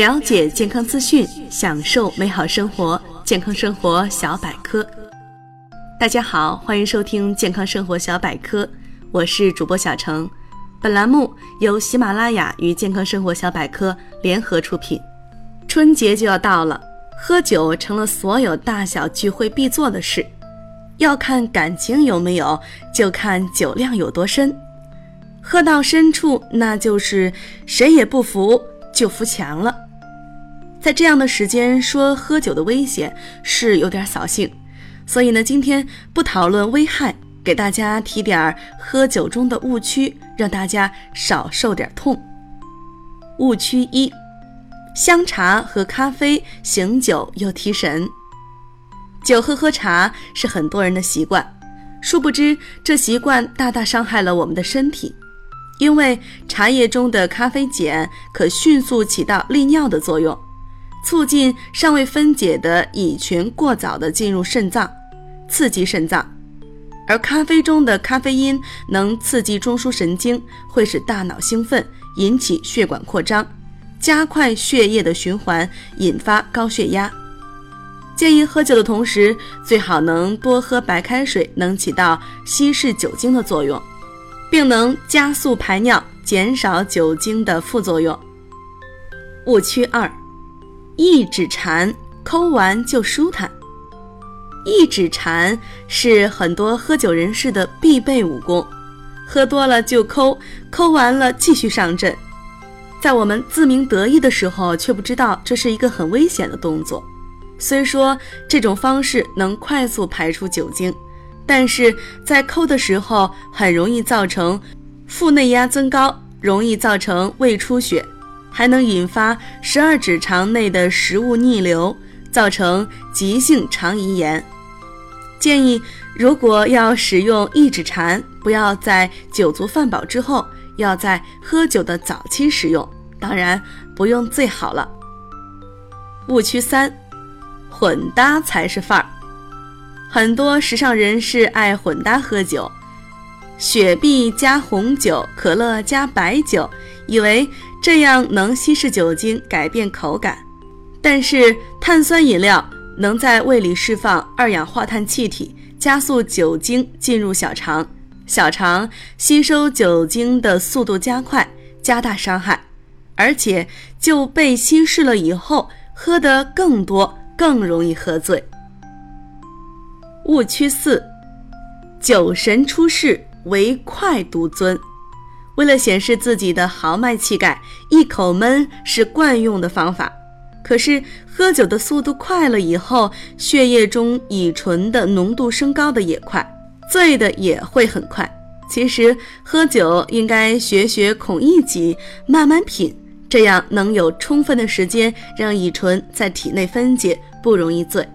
了解健康资讯，享受美好生活。健康生活小百科，大家好，欢迎收听健康生活小百科，我是主播小程。本栏目由喜马拉雅与健康生活小百科联合出品。春节就要到了，喝酒成了所有大小聚会必做的事。要看感情有没有，就看酒量有多深。喝到深处，那就是谁也不服，就扶墙了。在这样的时间说喝酒的危险是有点扫兴，所以呢，今天不讨论危害，给大家提点儿喝酒中的误区，让大家少受点痛。误区一：香茶和咖啡醒酒又提神。酒喝喝茶是很多人的习惯，殊不知这习惯大大伤害了我们的身体。因为茶叶中的咖啡碱可迅速起到利尿的作用，促进尚未分解的乙醛过早的进入肾脏，刺激肾脏；而咖啡中的咖啡因能刺激中枢神经，会使大脑兴奋，引起血管扩张，加快血液的循环，引发高血压。建议喝酒的同时，最好能多喝白开水，能起到稀释酒精的作用。并能加速排尿，减少酒精的副作用。误区二：一指禅抠完就舒坦。一指禅是很多喝酒人士的必备武功，喝多了就抠，抠完了继续上阵。在我们自鸣得意的时候，却不知道这是一个很危险的动作。虽说这种方式能快速排出酒精。但是在抠的时候，很容易造成腹内压增高，容易造成胃出血，还能引发十二指肠内的食物逆流，造成急性肠胰炎。建议如果要使用一指禅，不要在酒足饭饱之后，要在喝酒的早期使用，当然不用最好了。误区三，混搭才是范儿。很多时尚人士爱混搭喝酒，雪碧加红酒，可乐加白酒，以为这样能稀释酒精，改变口感。但是碳酸饮料能在胃里释放二氧化碳气体，加速酒精进入小肠，小肠吸收酒精的速度加快，加大伤害。而且就被稀释了以后，喝得更多，更容易喝醉。误区四：酒神出世，唯快独尊。为了显示自己的豪迈气概，一口闷是惯用的方法。可是喝酒的速度快了以后，血液中乙醇的浓度升高的也快，醉的也会很快。其实喝酒应该学学孔乙己，慢慢品，这样能有充分的时间让乙醇在体内分解，不容易醉。